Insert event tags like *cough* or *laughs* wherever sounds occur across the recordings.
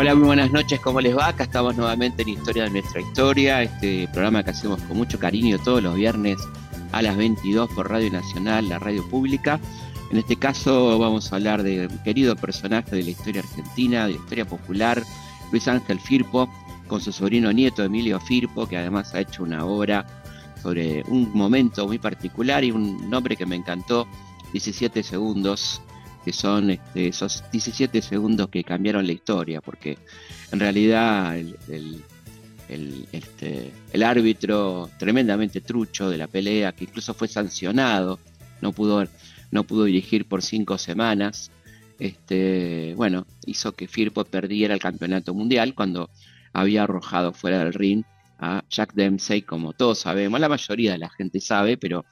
Hola, muy buenas noches, ¿cómo les va? Acá estamos nuevamente en Historia de nuestra historia, este programa que hacemos con mucho cariño todos los viernes a las 22 por Radio Nacional, la radio pública. En este caso vamos a hablar de un querido personaje de la historia argentina, de la historia popular, Luis Ángel Firpo, con su sobrino nieto Emilio Firpo, que además ha hecho una obra sobre un momento muy particular y un nombre que me encantó, 17 segundos, que son este, esos 17 segundos que cambiaron la historia, porque en realidad el, este, el, árbitro tremendamente trucho de la pelea, que incluso fue sancionado, no pudo, no pudo dirigir por cinco semanas, este, bueno, hizo que Firpo perdiera el campeonato mundial cuando había arrojado fuera del ring a Jack Dempsey, como todos sabemos, la mayoría de la gente sabe, pero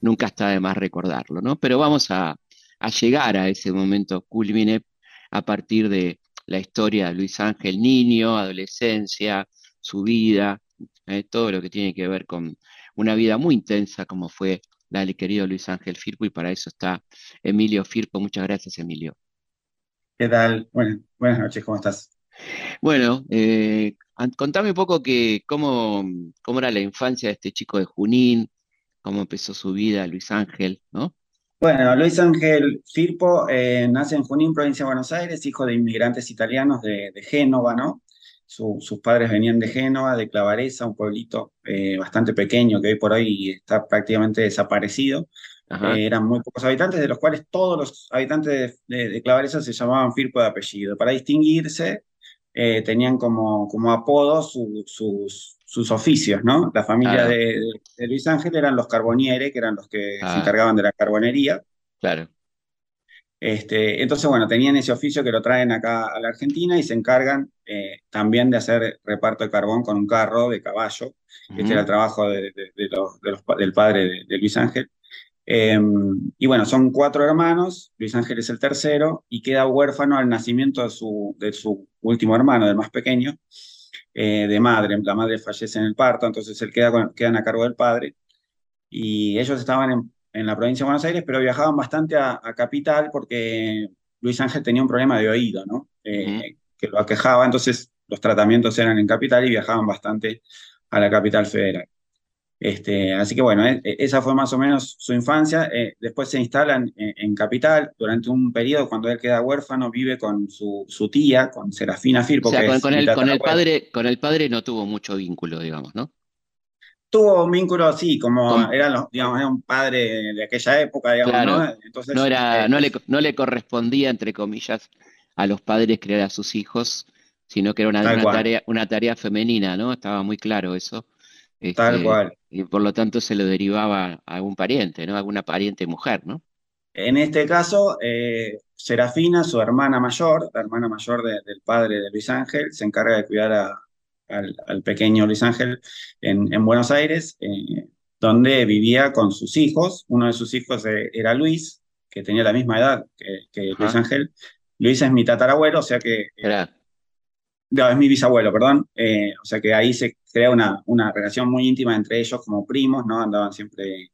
nunca está de más recordarlo, ¿no? Pero vamos a, a llegar a ese momento culmine a partir de la historia de Luis Ángel Niño, adolescencia, su vida, eh, todo lo que tiene que ver con una vida muy intensa como fue la del querido Luis Ángel Firpo y para eso está Emilio Firpo. Muchas gracias, Emilio. ¿Qué tal? Bueno, buenas noches, ¿cómo estás? Bueno, eh, contame un poco que, cómo, cómo era la infancia de este chico de Junín, cómo empezó su vida Luis Ángel, ¿no? Bueno, Luis Ángel Firpo eh, nace en Junín, provincia de Buenos Aires, hijo de inmigrantes italianos de, Génova, ¿no? sus padres venían de Génova, de Clavareza, un pueblito eh, bastante pequeño que hoy por hoy está prácticamente desaparecido. Eh, eran muy pocos habitantes, de los cuales todos los habitantes de, Clavareza se llamaban Firpo de apellido. Para distinguirse, tenían como, como apodo sus, sus oficios, ¿no? La familia de, Luis Ángel eran los Carboniere, que eran los que se ah. encargaban de la carbonería. Claro. Este, entonces, bueno, tenían ese oficio que lo traen acá a la Argentina y se encargan eh, también de hacer reparto de carbón con un carro de caballo. Este era el trabajo de, del padre de, Luis Ángel. Em, y bueno, son cuatro hermanos, Luis Ángel es el tercero, y queda huérfano al nacimiento de su, de su último hermano, del más pequeño. Eh, de madre. La madre fallece en el parto, entonces él queda quedan a cargo del padre. Y ellos estaban en, la provincia de Buenos Aires, pero viajaban bastante a, Capital porque Luis Ángel tenía un problema de oído, ¿no? Eh, que lo aquejaba, entonces los tratamientos eran en Capital y viajaban bastante a la capital federal. Este, así que bueno, e, e, esa fue más o menos su infancia. Eh, después se instalan en, Capital durante un periodo cuando él queda huérfano, vive con su, tía, con Serafina Firpo. O sea, con, el, padre, con el padre no tuvo mucho vínculo, digamos, ¿no? Tuvo un vínculo, sí, como eran los, digamos, era un padre de aquella época, digamos, ¿no? Entonces, no, era, eh, no, le, no le correspondía, entre comillas, a los padres criar a sus hijos, sino que era una, tarea, una tarea femenina, ¿no? Estaba muy claro eso. Tal este, cual. Y por lo tanto se lo derivaba a algún pariente, ¿no? alguna pariente mujer, ¿no? En este caso, eh, Serafina, su hermana mayor, la hermana mayor del padre de Luis Ángel, se encarga de cuidar al, pequeño Luis Ángel en, Buenos Aires, eh, donde vivía con sus hijos. Uno de sus hijos eh, era Luis, que tenía la misma edad que, Luis Ángel. Luis es mi tatarabuelo, o sea que no, es mi bisabuelo, perdón. O sea que ahí se crea una, una relación muy íntima entre ellos como primos, ¿no? Andaban siempre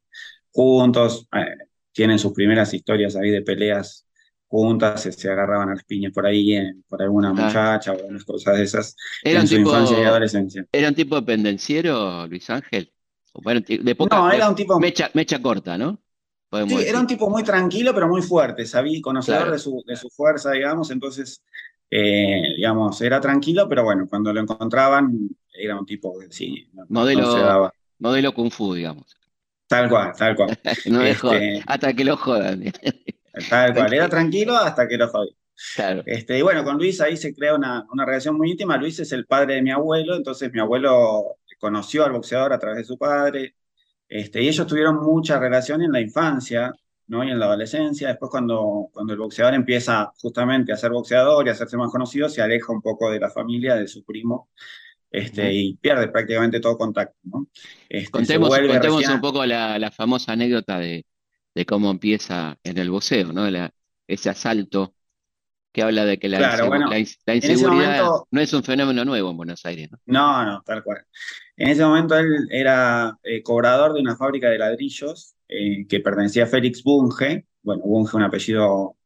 juntos, eh, tienen sus primeras historias ahí de peleas juntas, se, agarraban a las piñas por ahí, por alguna muchacha o unas cosas de esas en su infancia y adolescencia. ¿Era un tipo pendenciero, Luis Ángel? de poca, no, era un tipo... Mecha, mecha corta, ¿no? sí, era un tipo muy tranquilo, pero muy fuerte, sabía, conocedor de, su, de su fuerza, digamos, entonces eh, digamos, era tranquilo, pero bueno, cuando lo encontraban era un tipo que sí, modelo, modelo Kung Fu, digamos. Tal cual, tal cual. *laughs* Este, hasta que lo jodan. tal cual, era *laughs* tranquilo hasta que lo jodan. Claro. Este, y bueno, con Luis ahí se crea una, una relación muy íntima. Luis es el padre de mi abuelo, entonces mi abuelo conoció al boxeador a través de su padre. Este, y ellos tuvieron mucha relación en la infancia, ¿no? y en la adolescencia. Después cuando, cuando el boxeador empieza justamente a ser boxeador y a hacerse más conocido, se aleja un poco de la familia, de su primo, este, y pierde prácticamente todo contacto. ¿no? Este, contemos contemos un poco la, famosa anécdota de, de, cómo empieza en el boxeo, ¿no? ese asalto que habla de que la, inseguridad no es un fenómeno nuevo en Buenos Aires. ¿no? no, no, tal cual. En ese momento él era eh, cobrador de una fábrica de ladrillos eh, que pertenecía a Félix Bunge, bueno, Bunge un apellido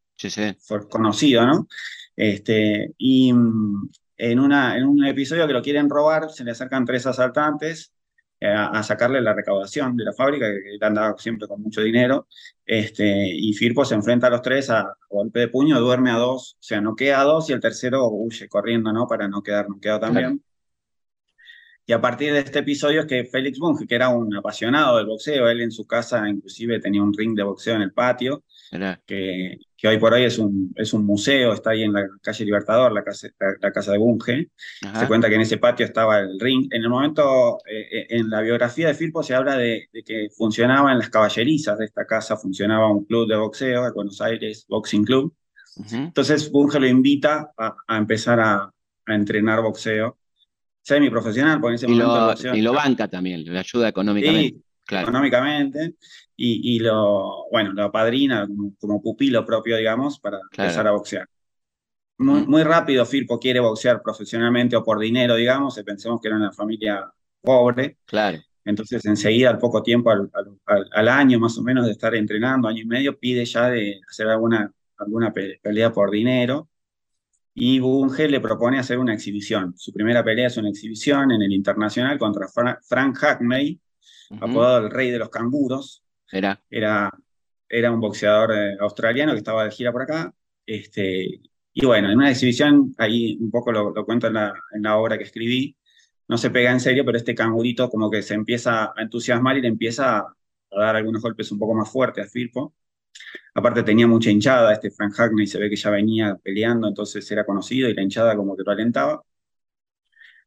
conocido, ¿no? Este, y, en, una, en un episodio que lo quieren robar, se le acercan tres asaltantes eh, a, sacarle la recaudación de la fábrica, que, que andaba siempre con mucho dinero, este, y Firpo se enfrenta a los tres a, golpe de puño, duerme a dos, o sea, no queda a dos y el tercero huye corriendo, ¿no? Para no quedar noqueado también. Y a partir de este episodio es que Félix Bunge, que era un apasionado del boxeo, él en su casa inclusive tenía un ring de boxeo en el patio, que, que, hoy por hoy es un, es un museo, está ahí en la calle Libertador, la casa, la, casa de Bunge. Se cuenta que en ese patio estaba el ring. En el momento, eh, eh, en la biografía de Firpo se habla de, que funcionaba en las caballerizas de esta casa, funcionaba un club de boxeo, el Buenos Aires Boxing Club. Entonces Bunge lo invita a, a empezar a, a entrenar boxeo semiprofesional, porque en ese y momento. Lo, y lo banca también, le ayuda económicamente. Claro. económicamente, y, y, lo, bueno, lo apadrina como, pupilo propio, digamos, para empezar a boxear. Muy, muy, rápido Firpo quiere boxear profesionalmente o por dinero, digamos, pensemos que era una familia pobre. Claro. Entonces, enseguida, al poco tiempo, al, al, año más o menos de estar entrenando, año y medio, pide ya de hacer alguna, alguna pelea por dinero y Bunge le propone hacer una exhibición. Su primera pelea es una exhibición en el Internacional contra Frank Hackney, apodado el Rey de los Canguros. Era, era, era un boxeador eh, australiano que estaba de gira por acá. Este, y bueno, en una exhibición, ahí un poco lo, cuento en la, en la, obra que escribí, no se pega en serio, pero este cangurito como que se empieza a entusiasmar y le empieza a dar algunos golpes un poco más fuertes a Firpo. Aparte tenía mucha hinchada, este Frank Hackney se ve que ya venía peleando, entonces era conocido y la hinchada como que lo alentaba.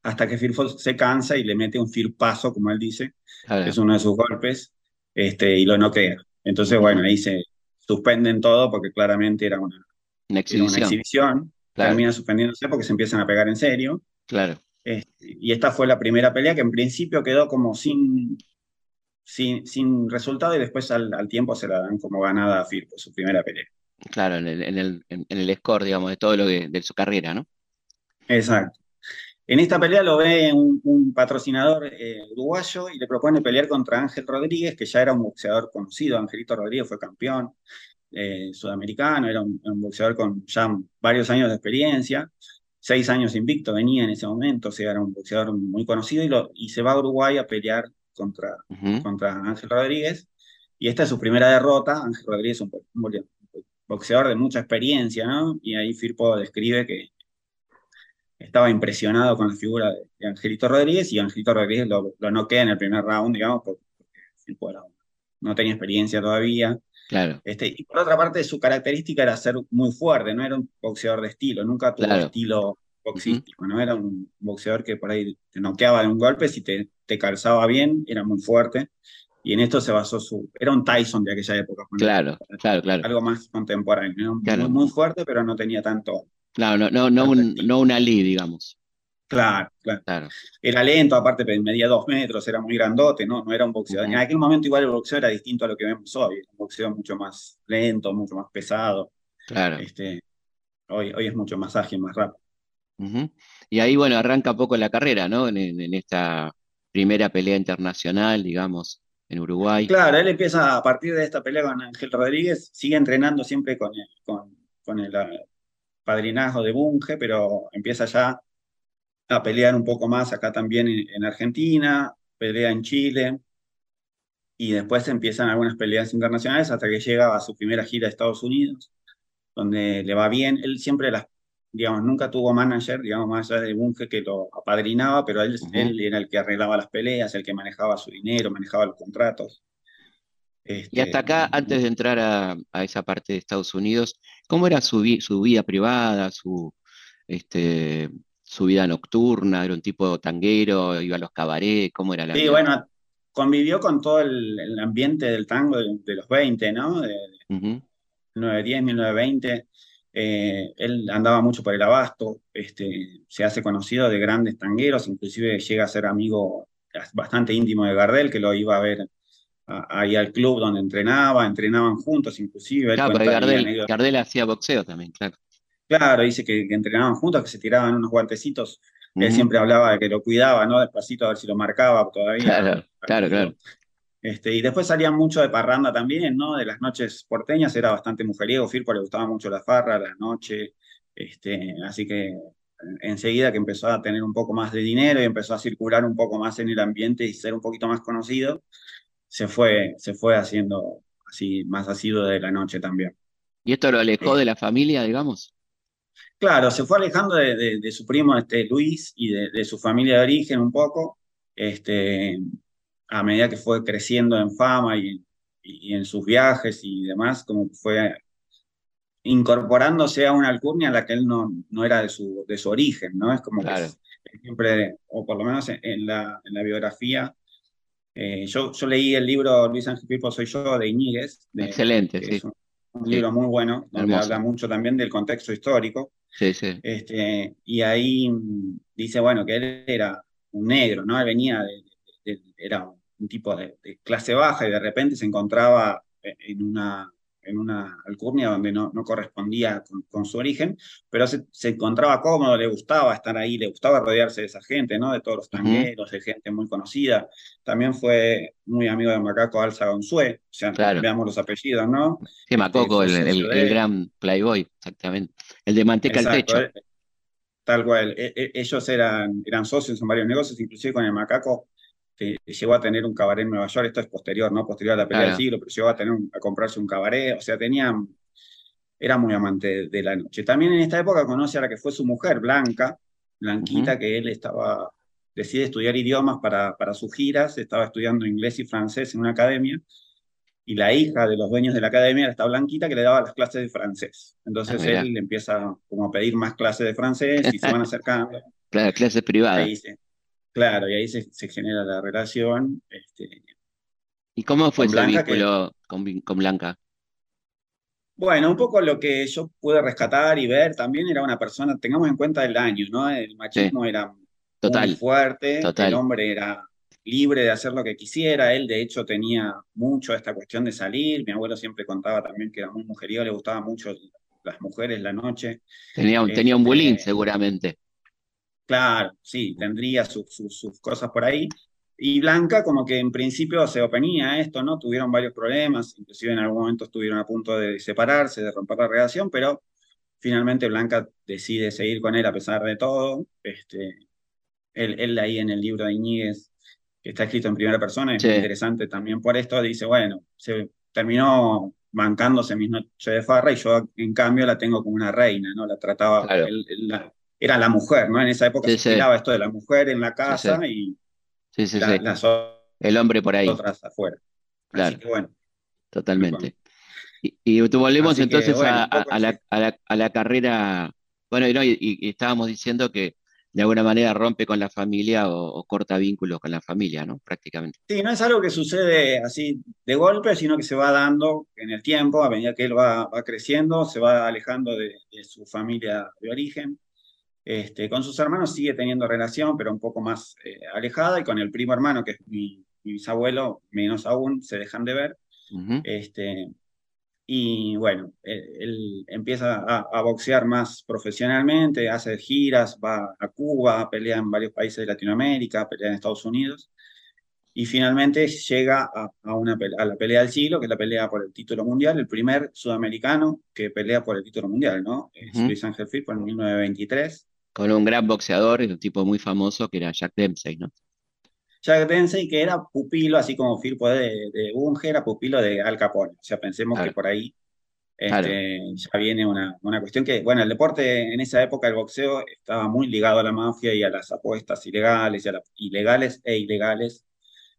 Hasta que Firpo se cansa y le mete un firpazo, como él dice, que es uno de sus golpes, este, y lo noquea. Entonces, bueno, ahí se suspenden todo porque claramente era una, exhibición. Termina suspendiéndose porque se empiezan a pegar en serio. Claro. Este, y esta fue la primera pelea que en principio quedó como sin, sin, sin resultado y después al, tiempo se la dan como ganada a Firpo, su primera pelea. Claro, en el, en el, en el score, digamos, de todo lo de su carrera, ¿no? Exacto. En esta pelea lo ve un, patrocinador eh, uruguayo y le propone pelear contra Ángel Rodríguez, que ya era un boxeador conocido. Angelito Rodríguez fue campeón eh, sudamericano, era un, boxeador con ya varios años de experiencia, seis años invicto venía en ese momento, o sea, era un boxeador muy conocido y, lo, y se va a Uruguay a pelear contra, contra Ángel Rodríguez. Y esta es su primera derrota. Ángel Rodríguez es un, boxeador de mucha experiencia, ¿no? Y ahí Firpo describe que estaba impresionado con la figura de, Angelito Rodríguez y Angelito Rodríguez lo, lo noquea en el primer round, digamos, porque, no tenía experiencia todavía. Claro. Este, y por otra parte, su característica era ser muy fuerte, no era un boxeador de estilo, nunca tuvo estilo boxístico, ¿no? Era un boxeador que por ahí te noqueaba de un golpe, si te, te calzaba bien, era muy fuerte. Y en esto se basó su. Era un Tyson de aquella época. Claro, claro, claro. Algo más contemporáneo. Muy, fuerte, pero no tenía tanto. Claro, no, no, no, un, no una Ali, digamos. Claro, claro, Era lento, aparte medía dos metros, era muy grandote, ¿no? No era un boxeador. En aquel momento igual el boxeo era distinto a lo que vemos hoy. Un boxeo mucho más lento, mucho más pesado. Claro. Este, hoy, hoy es mucho más ágil, más rápido. Y ahí, bueno, arranca poco la carrera, ¿no? En, esta primera pelea internacional, digamos, en Uruguay. Claro, él empieza a partir de esta pelea con Ángel Rodríguez, sigue entrenando siempre con el, con, con el padrinazgo de Bunge, pero empieza ya a pelear un poco más acá también en, Argentina, pelea en Chile, y después empiezan algunas peleas internacionales hasta que llega a su primera gira a Estados Unidos, donde le va bien. Él siempre las digamos, nunca tuvo manager, digamos, más allá de Bunge que lo apadrinaba, pero él, él era el que arreglaba las peleas, el que manejaba su dinero, manejaba los contratos. Y hasta acá, este, antes de entrar a, esa parte de Estados Unidos, ¿cómo era su, su vida privada, su, este, su vida nocturna? ¿Era un tipo tanguero? ¿Iba a los cabarets? ¿Cómo era la Sí, bueno, convivió con todo el, ambiente del tango de, los 20, ¿no? De, 1910, 1920. Eh, él andaba mucho por el abasto, este, se hace conocido de grandes tangueros, inclusive llega a ser amigo bastante íntimo de Gardel, que lo iba a ver ahí al club donde entrenaba, entrenaban juntos inclusive. Claro, pero Gardel, hacía boxeo también, claro. Claro, dice que, entrenaban juntos, que se tiraban unos guantecitos. Él siempre hablaba de que lo cuidaba, ¿no? Despacito a ver si lo marcaba todavía. Claro, claro, claro. Este, y después salía mucho de parranda también, ¿no? De las noches porteñas, era bastante mujeriego, Firpo le gustaba mucho la farra, la noche, este, así que enseguida que empezó a tener un poco más de dinero y empezó a circular un poco más en el ambiente y ser un poquito más conocido, se fue, se fue haciendo así más asiduo de la noche también. ¿Y esto lo alejó de la familia, digamos? Claro, se fue alejando de, su primo este, Luis y de, su familia de origen un poco, este, a medida que fue creciendo en fama y, en sus viajes y demás, como fue incorporándose a una alcurnia a la que él no, no era de su, de su origen, ¿no? Es como que siempre, o por lo menos en la, en la biografía, eh, yo, yo leí el libro Luis Ángel Pipo Soy Yo de Iñiguez. Excelente, sí. un, libro muy bueno, donde habla mucho también del contexto histórico. Sí, sí. Este, y ahí dice, bueno, que él era un negro, ¿no? Él venía de, era un tipo de, clase baja y de repente se encontraba en una en una alcurnia donde no, no correspondía con, su origen, pero se, encontraba cómodo, le gustaba estar ahí, le gustaba rodearse de esa gente, ¿no? De todos los tangueros, de gente muy conocida. También fue muy amigo de Macaco Alza Gonzue, o sea, veamos los apellidos, ¿no? Sí, Macoco, el, el, gran playboy, exactamente. El de manteca al techo. Eh, tal cual. E, e, ellos eran, eran socios en varios negocios, inclusive con el Macaco llegó a tener un cabaret en Nueva York, esto es posterior, ¿no? Posterior a la pelea del siglo, pero llegó a, tener a comprarse un cabaret, o sea, tenía, era muy amante de la noche. También en esta época conoce a la que fue su mujer, Blanca, Blanquita, que él estaba, decide estudiar idiomas para, para sus giras, estaba estudiando inglés y francés en una academia, y la hija de los dueños de la academia era esta Blanquita que le daba las clases de francés. Entonces ah, él empieza como a pedir más clases de francés y se *laughs* van acercando. Claro, clases privadas. Claro, y ahí se, genera la relación. Este, ¿Y cómo fue ese vínculo con, Blanca? Bueno, un poco lo que yo pude rescatar y ver también era una persona, tengamos en cuenta el año, ¿no? El machismo era muy fuerte, el hombre era libre de hacer lo que quisiera, él de hecho tenía mucho esta cuestión de salir, mi abuelo siempre contaba también que era muy mujeriego, le gustaba mucho las mujeres la noche. Tenía, tenía un bullying este, seguramente. Claro, sí, tendría sus cosas por ahí. Y Blanca como que en principio se oponía a esto, ¿no? Tuvieron varios problemas, inclusive en algún momento estuvieron a punto de separarse, de romper la relación, pero finalmente Blanca decide seguir con él a pesar de todo. Este, él, él ahí en el libro de Iñiguez, que está escrito en primera persona, es interesante también por esto, dice, bueno, se terminó bancándose mis noches de farra y yo en cambio la tengo como una reina, ¿no? La trataba, era la mujer, ¿no? En esa época se estilaba esto de la mujer en la casa y el hombre por ahí. Otras afuera. Claro. Así que, bueno. Totalmente. Y, volvemos entonces a, la, carrera, bueno, y, estábamos diciendo que de alguna manera rompe con la familia o, corta vínculos con la familia, ¿no? Prácticamente. Sí, no es algo que sucede así de golpe, sino que se va dando en el tiempo, a medida que él va, creciendo, se va alejando de su familia de origen. Este, con sus hermanos sigue teniendo relación, pero un poco más eh, alejada, y con el primo hermano, que es mi, bisabuelo, menos aún, se dejan de ver. este, y bueno, él, empieza a, boxear más profesionalmente, hace giras, va a Cuba, pelea en varios países de Latinoamérica, pelea en Estados Unidos, y finalmente llega a, una, a la pelea del siglo, que es la pelea por el título mundial, el primer sudamericano que pelea por el título mundial, ¿no? Es Luis Ángel Firpo en 1923 con un gran boxeador, un tipo muy famoso que era Jack Dempsey, ¿no? Jack Dempsey, que era pupilo, así como Firpo de, de Bunge, era pupilo de Al Capone. O sea, pensemos que por ahí este, ya viene una, una, cuestión que, bueno, el deporte en esa época, el boxeo, estaba muy ligado a la mafia y a las apuestas ilegales, y a ilegales e ilegales.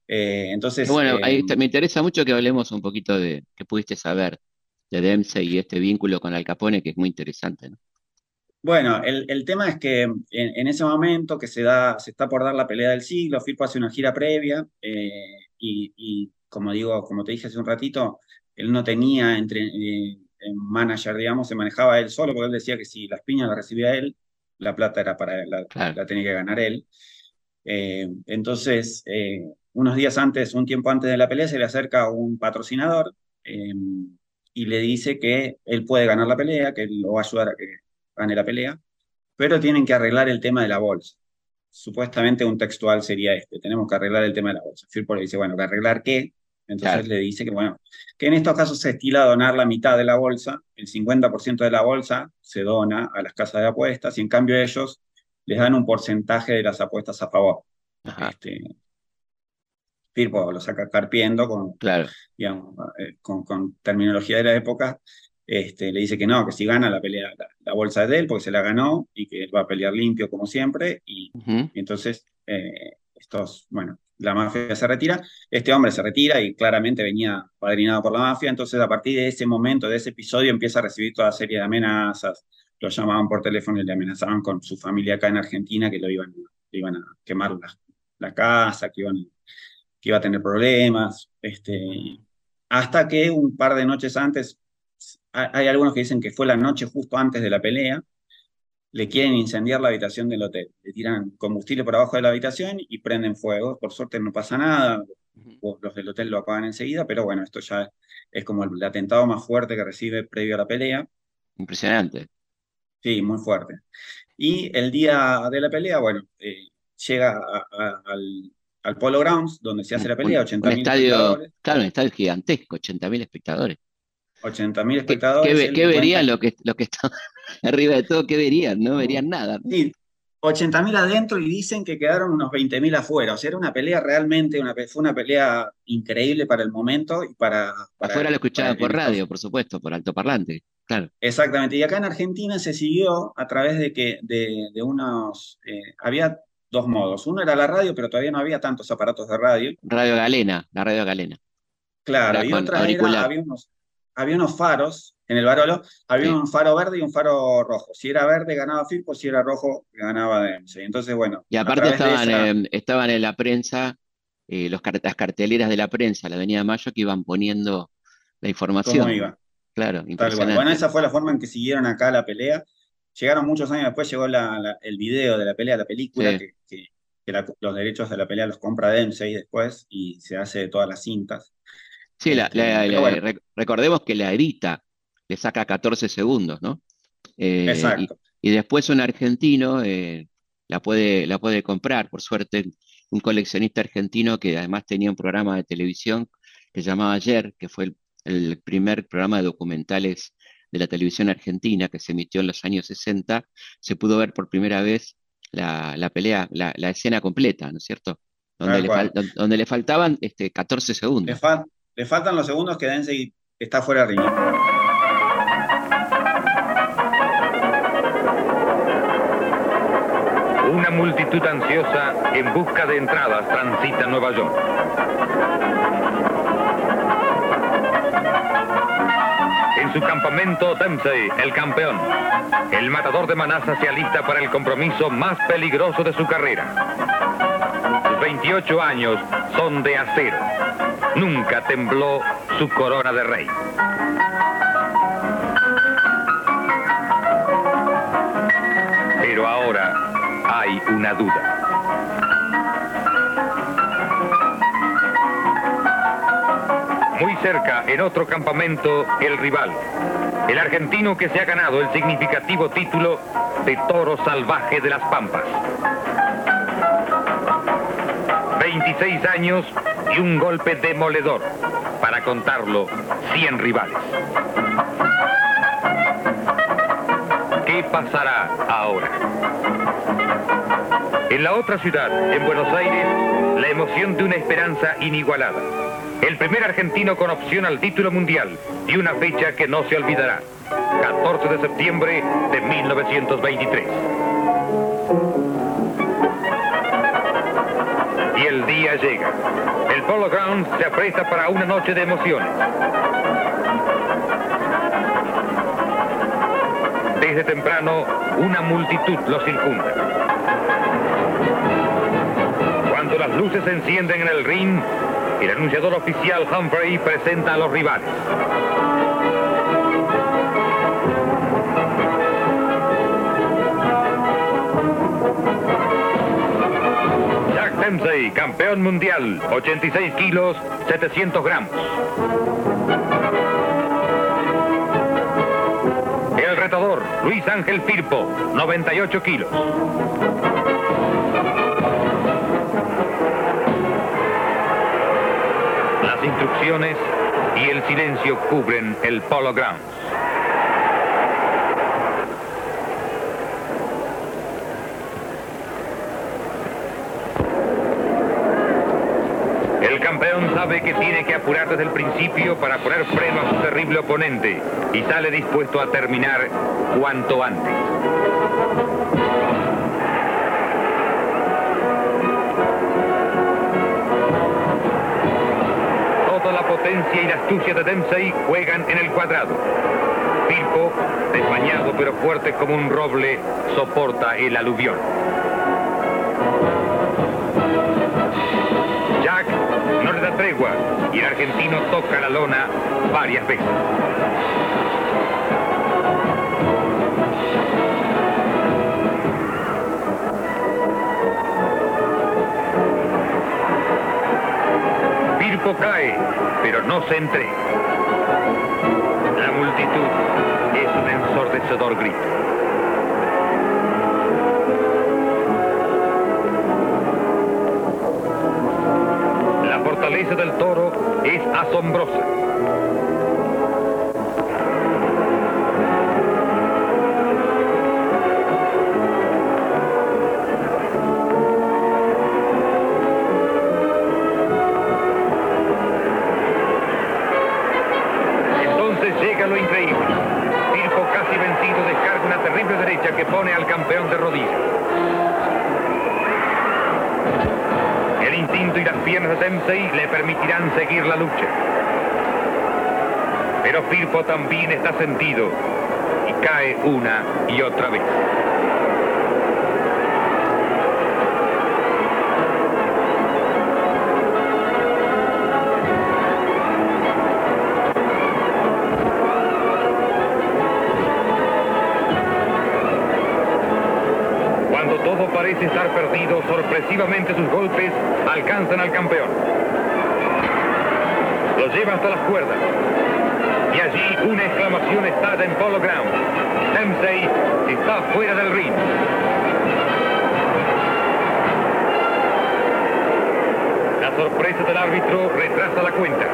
Eh, entonces. Bueno, ahí eh, me interesa mucho que hablemos un poquito de qué pudiste saber de Dempsey y este vínculo con Al Capone, que es muy interesante, ¿no? Bueno, el, tema es que en, ese momento que se, da, se está por dar la pelea del siglo, Firpo hace una gira previa eh, y, como digo, como te dije hace un ratito, él no tenía entre eh, manager, digamos, se manejaba él solo, porque él decía que si las piñas las recibía él, la plata era para él, la, tenía que ganar él. Eh, entonces, unos días antes, un tiempo antes de la pelea, se le acerca un patrocinador y le dice que él puede ganar la pelea, que él lo va a ayudar a que gane la pelea, pero tienen que arreglar el tema de la bolsa. Supuestamente un textual sería este, tenemos que arreglar el tema de la bolsa. Firpo le dice, bueno, ¿que arreglar qué? Entonces le dice que, bueno, que en estos casos se estila donar la mitad de la bolsa, el 50% de la bolsa se dona a las casas de apuestas y en cambio ellos les dan un porcentaje de las apuestas a favor. Este, Firpo lo saca carpiendo con, claro. Eh, con, terminología de la época. Este, le dice que no, que si gana la pelea, la, bolsa es de él, porque se la ganó y que va a pelear limpio como siempre. Y, entonces, eh, estos, bueno, la mafia se retira. Este hombre se retira y claramente venía padrinado por la mafia. Entonces, a partir de ese momento, de ese episodio, empieza a recibir toda serie de amenazas. Lo llamaban por teléfono y le amenazaban con su familia acá en Argentina que lo iban, iban a quemar la, la casa, que iban que iba a tener problemas, este, hasta que un par de noches antes, hay algunos que dicen que fue la noche justo antes de la pelea, le quieren incendiar la habitación del hotel, le tiran combustible por abajo de la habitación y prenden fuego, por suerte no pasa nada, los del hotel lo apagan enseguida, pero bueno, esto ya es como el atentado más fuerte que recibe previo a la pelea. Impresionante. Sí, muy fuerte. Y el día de la pelea, bueno, eh, llega al, al Polo Grounds, donde se hace la pelea, 80.000 espectadores. Claro, un estadio gigantesco, 80.000 espectadores. 80.000 espectadores. ¿Qué, verían lo que, lo que está *laughs* arriba de todo? ¿Qué verían? No verían nada. Sí, 80.000 adentro y dicen que quedaron unos 20.000 afuera. O sea, era una pelea realmente, una, fue una pelea increíble para el momento y para... afuera lo escuchaban por radio, por supuesto, por altoparlante, claro. Exactamente. Y acá en Argentina se siguió a través de que de, unos... Eh, había dos modos. Uno era la radio, pero todavía no había tantos aparatos de radio. Radio Galena, la radio Galena. Claro, y otra era, había unos, había unos faros en el Barolo, había un faro verde y un faro rojo. Si era verde ganaba Firpo, si era rojo ganaba DEMSE. Entonces, bueno. Y aparte estaban, estaban en la prensa, eh, los, las carteleras de la prensa, la Avenida Mayo, que iban poniendo la información. ¿Cómo iba? Claro, Bueno, esa fue la forma en que siguieron acá la pelea. Llegaron muchos años después, llegó el video de la pelea, la película, que, los derechos de la pelea los compra Dempsey después y se hace de todas las cintas. Sí, este, recordemos que la edita le saca 14 segundos, ¿no? Eh, Exacto. Y, después un argentino eh, la, puede, la puede comprar, por suerte, un coleccionista argentino que además tenía un programa de televisión que se llamaba Ayer, que fue el primer programa de documentales de la televisión argentina que se emitió en los años 60, se pudo ver por primera vez la, pelea, la, escena completa, ¿no es cierto? Donde, le, donde le, faltaban este, 14 segundos. Le, faltan los segundos que Dense está fuera de ring. Una multitud ansiosa en busca de entradas transita Nueva York. En su campamento, Dempsey, el campeón. El matador de Manasa se alista para el compromiso más peligroso de su carrera. Sus 28 años son de acero. Nunca tembló su corona de rey. Pero ahora hay una duda. Muy cerca, en otro campamento, el rival. El argentino que se ha ganado el significativo título de toro salvaje de las Pampas. 26 años y un golpe demoledor. Para contarlo, 100 rivales. ¿Qué pasará ahora? En la otra ciudad, en Buenos Aires, la emoción de una esperanza inigualada el primer argentino con opción al título mundial y una fecha que no se olvidará, 14 de septiembre de 1923. Llega. El Polo Ground se apresta para una noche de emociones. Desde temprano, una multitud lo circunda. Cuando las luces se encienden en el ring, el anunciador oficial Humphrey presenta a los rivales. Campeón mundial, 86 kilos, 700 gramos. El retador, Luis Ángel Firpo, 98 kilos. instrucciones y el silencio cubren el Polo Grounds. El campeón sabe que tiene que apurar desde el principio para poner freno a su terrible oponente y sale dispuesto a terminar cuanto antes. Toda la potencia y la astucia de Dempsey juegan en el cuadrado. Firpo, desmañado pero fuerte como un roble, soporta el aluvión. No le da tregua y el argentino toca la lona varias veces. Firpo cae, pero no se entrega. La multitud es un ensordecedor grito. Fortaleza del toro es asombrosa. Lucha. Pero Firpo también está sentido y cae una y otra vez. Cuando todo parece estar perdido, sorpresivamente sus golpes alcanzan al las cuerdas. Y allí una exclamación estalla en Polo Ground. Dempsey está fuera del ring. La sorpresa del árbitro retrasa la cuenta.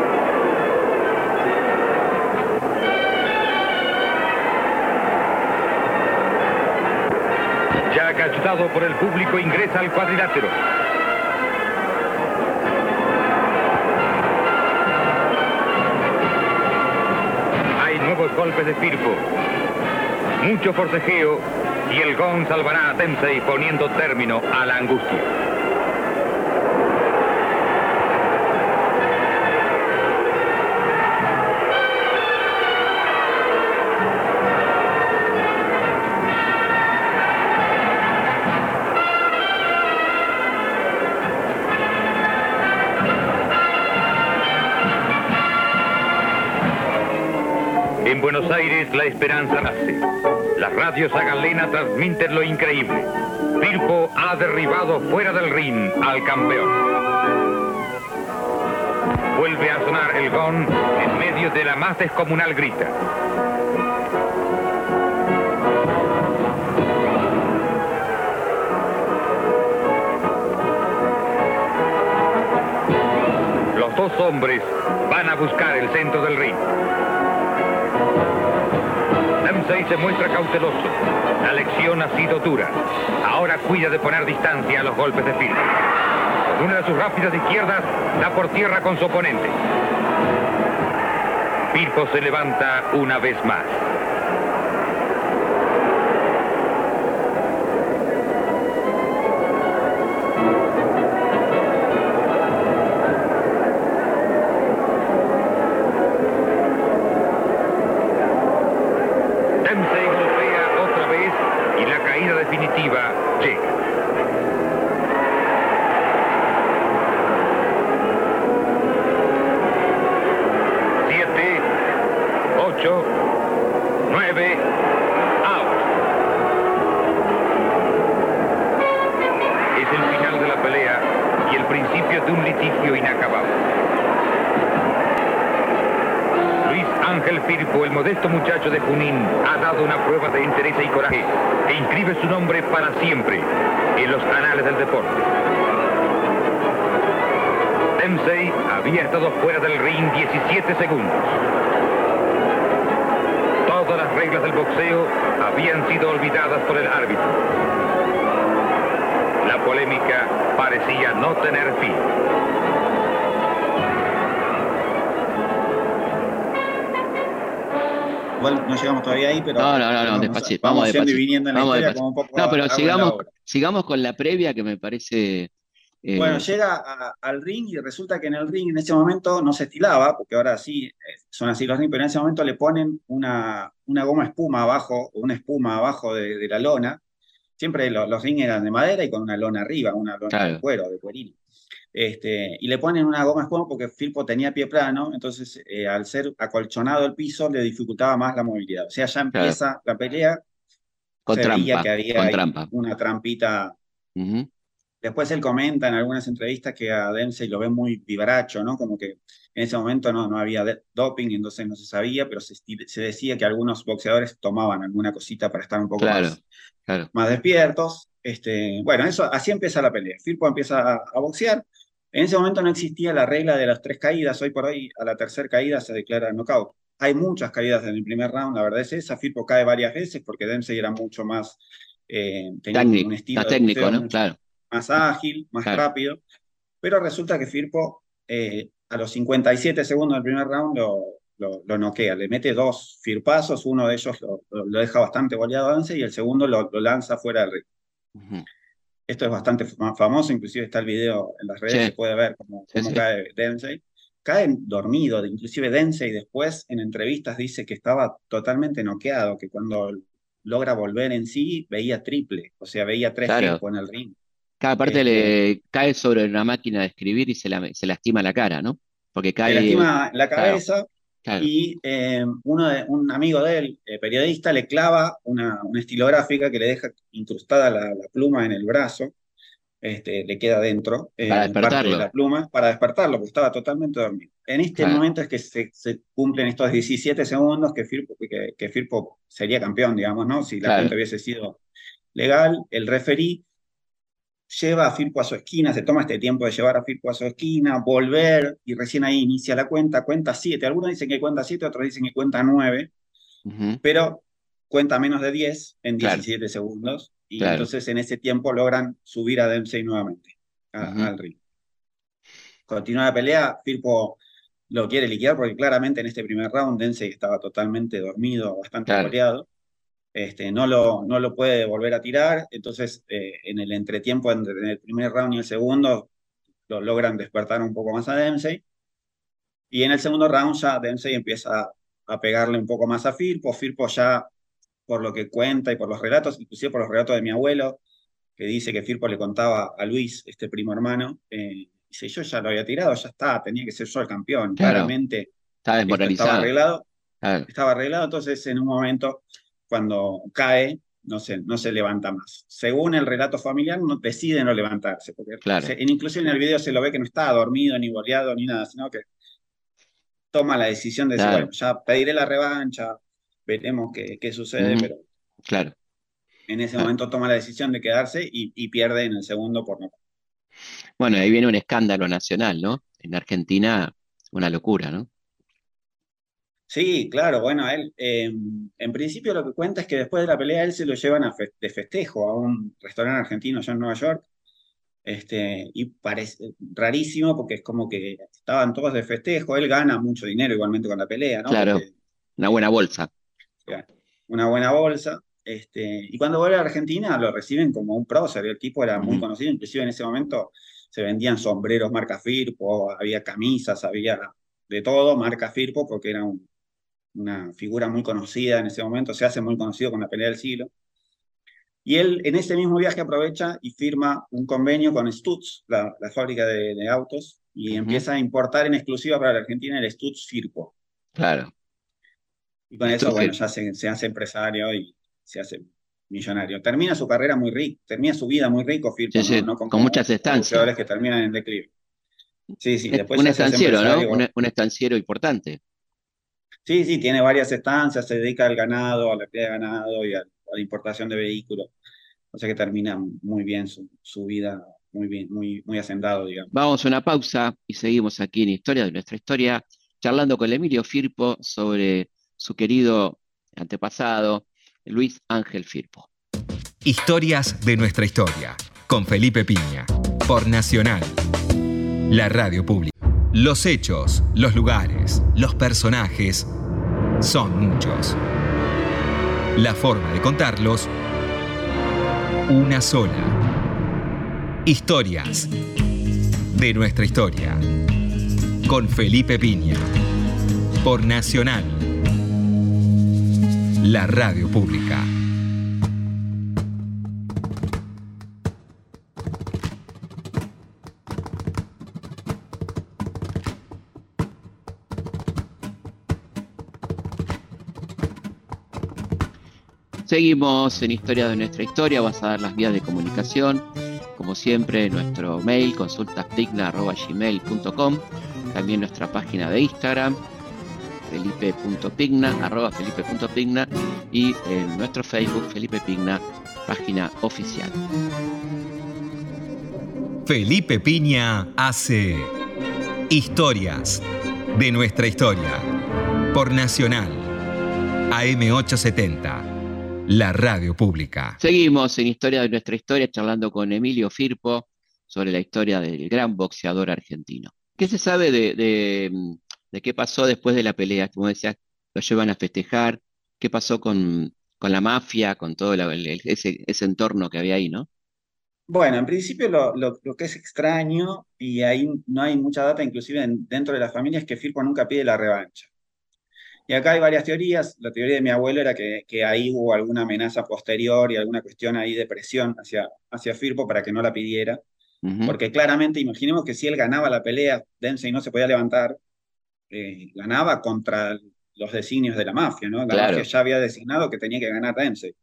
Jack, ayudado por el público, ingresa al cuadrilátero. Golpes de Firpo. Mucho forcejeo y el gong salvará a Dempsey poniendo término a la angustia. La esperanza nace. Las radios a galena transmiten lo increíble. Firpo ha derribado fuera del ring al campeón. Vuelve a sonar el gong en medio de la más descomunal grita. Los dos hombres van a buscar el centro del ring. Se muestra cauteloso. La lección ha sido dura. Ahora cuida de poner distancia a los golpes de Firpo. Con una de sus rápidas izquierdas da por tierra con su oponente. Firpo se levanta una vez más. marcadas por el árbitro. La polémica parecía no tener fin. Igual no llegamos todavía ahí, pero. No, no, no, no despacito. Vamos, vamos despacito. viniendo en la vamos historia como un poco. No, pero a, sigamos, sigamos con la previa que me parece eh, Bueno, llega a- al ring y resulta que en el ring en ese momento no se estilaba, porque ahora sí eh, son así los rings, pero en ese momento le ponen una, una goma espuma abajo, una espuma abajo de, de la lona. Siempre lo- los rings eran de madera y con una lona arriba, una lona Claro. de cuero, de cuerino. Este, y le ponen una goma espuma porque Firpo tenía pie plano, entonces eh, al ser acolchonado el piso le dificultaba más la movilidad. O sea, ya Claro. empieza la pelea, con se veía trampa. que había Con trampa. una trampita Ujú. Después él comenta en algunas entrevistas que a Dempsey lo ve muy vivaracho, ¿no? Como que en ese momento no, no había doping, entonces no se sabía, pero se, decía que algunos boxeadores tomaban alguna cosita para estar un poco Claro, más, claro. más despiertos. Este, bueno, eso, así empieza la pelea. Firpo empieza a, a boxear. En ese momento no existía la regla de las tres caídas. Hoy por hoy, a la tercera caída se declara knockout. Hay muchas caídas en el primer round, la verdad es esa. Firpo cae varias veces porque Dempsey era mucho más. eh, tenía Técnico, un estilo más de técnico, boxeo ¿no? mucho Claro. Más ágil, más Claro. rápido. Pero resulta que Firpo eh, a los 57 segundos del primer round lo, lo, lo noquea, le mete dos firpazos, uno de ellos lo, deja bastante goleado a Dempsey y el segundo lo, lanza fuera del ring. Ujú. Esto es bastante fam- famoso, inclusive está el video en las redes, Sí. se puede ver cómo, Sí, cómo sí. cae. Cae dormido, inclusive Dempsey después en entrevistas dice que estaba totalmente noqueado, que cuando logra volver en sí veía triple, o sea, veía tres Claro. En el ring. Cada parte Este- le cae sobre una máquina de escribir y se, la- se lastima la cara, ¿no? Porque cae. lastima la claro. cabeza Claro. y eh, uno de, un amigo de él, eh, periodista, le clava una, una estilográfica que le deja incrustada la, la pluma en el brazo, este, le queda dentro, eh, Para parte de despertarlo. la pluma, para despertarlo, porque estaba totalmente dormido. En este Claro. momento es que se, se cumplen estos 17 segundos que Firpo, que, que Firpo sería campeón, digamos, ¿no? Si la Claro. cuenta hubiese sido legal, el referí lleva a Firpo a su esquina, se toma este tiempo de llevar a Firpo a su esquina, volver, y recién ahí inicia la cuenta, cuenta 7. Algunos dicen que cuenta 7, otros dicen que cuenta 9, Ujú. pero cuenta menos de 10 en Claro. 17 segundos, y Claro. entonces en ese tiempo logran subir a Dempsey nuevamente a- al ring. Continúa la pelea, Firpo lo quiere liquidar porque claramente en este primer round Dempsey estaba totalmente dormido, bastante Claro. goleado. Este, no, lo, no lo puede volver a tirar, entonces eh, en el entretiempo entre el primer round y el segundo lo logran despertar un poco más a Dempsey. Y en el segundo round ya Dempsey empieza a pegarle un poco más a Firpo. Firpo ya, por lo que cuenta y por los relatos, inclusive por los relatos de mi abuelo, que dice que Firpo le contaba a Luis, este primo hermano, eh, dice, yo ya lo había tirado, ya está, tenía que ser yo el campeón. Claro. Claramente Está esto estaba desmoralizado. arreglado Claro. estaba arreglado, entonces en un momento, cuando cae, no se, no se levanta más. Según el relato familiar, no, decide no levantarse, porque Claro. se- en- inclusive en el video se lo ve que no está dormido, ni boleado, ni nada, sino que toma la decisión de decir, Claro. bueno, ya pediré la revancha, veremos qué, qué sucede, pero Claro. en ese Claro. momento toma la decisión de quedarse y, y pierde en el segundo por no. Bueno, ahí viene un escándalo nacional, ¿no? En Argentina, una locura, ¿no? Sí, claro, bueno, él, eh, en principio lo que cuenta es que después de la pelea él se lo llevan a fe- de festejo a un restaurante argentino allá en Nueva York, este, y parece rarísimo porque es como que estaban todos de festejo, él gana mucho dinero igualmente con la pelea, ¿no? Claro. Porque, Una buena bolsa. una buena bolsa, este, y cuando vuelve a Argentina lo reciben como un prócer, el tipo era muy conocido, inclusive en ese momento se vendían sombreros marca Firpo, había camisas, había de todo marca Firpo porque era un- una figura muy conocida en ese momento, se hace muy conocido con la pelea del siglo. Y él en ese mismo viaje aprovecha y firma un convenio con Stutz, la, la fábrica de, de autos, y Ujú. empieza a importar en exclusiva para la Argentina el Stutz Firpo. Claro. Y con eso, bueno, ya se, se hace empresario y se hace millonario. Termina su carrera muy rico, termina su vida muy rico Firpo, Sí, sí, ¿no? No con como muchas estancias. que terminan en declive. Sí, sí, después un estanciero, ¿no? Un, un estanciero importante. Sí, sí, tiene varias estancias, se dedica al ganado, a la cría de ganado y a, a la importación de vehículos. O sea que termina muy bien su, su vida, muy bien, muy, muy hacendado, digamos. Vamos a una pausa y seguimos aquí en Historia de nuestra historia, charlando con Emilio Firpo sobre su querido antepasado, Luis Ángel Firpo. Historias de nuestra historia, con Felipe Piña, por Nacional, la radio pública. Los hechos, los lugares, los personajes son muchos. La forma de contarlos, una sola. Historias de nuestra historia. Con Felipe Piña. Por Nacional. La radio pública. Seguimos en Historia de nuestra historia, vas a dar las vías de comunicación, como siempre, nuestro mail consultaspigna.gmail.com, también nuestra página de Instagram, felipe.pigna, arroba felipe.pigna, y en nuestro Facebook, Felipe Pigna, página oficial. Felipe Piña hace Historias de nuestra historia por Nacional AM870 la radio pública. Seguimos en Historia de nuestra historia charlando con Emilio Firpo sobre la historia del gran boxeador argentino. ¿Qué se sabe de, qué pasó después de la pelea? Como decías, lo llevan a festejar. ¿Qué pasó con, la mafia, con todo ese, entorno que había ahí, no? Bueno, en principio lo, que es extraño, y ahí no hay mucha data, inclusive dentro de la familia, es que Firpo nunca pide la revancha. Y acá hay varias teorías. La teoría de mi abuelo era que, ahí hubo alguna amenaza posterior y alguna cuestión ahí de presión hacia, hacia Firpo para que no la pidiera. Porque claramente, imaginemos que si él ganaba la pelea, Dempsey no se podía levantar, eh, ganaba contra los designios de la mafia, ¿no? La mafia ya había designado que tenía que ganar Dempsey.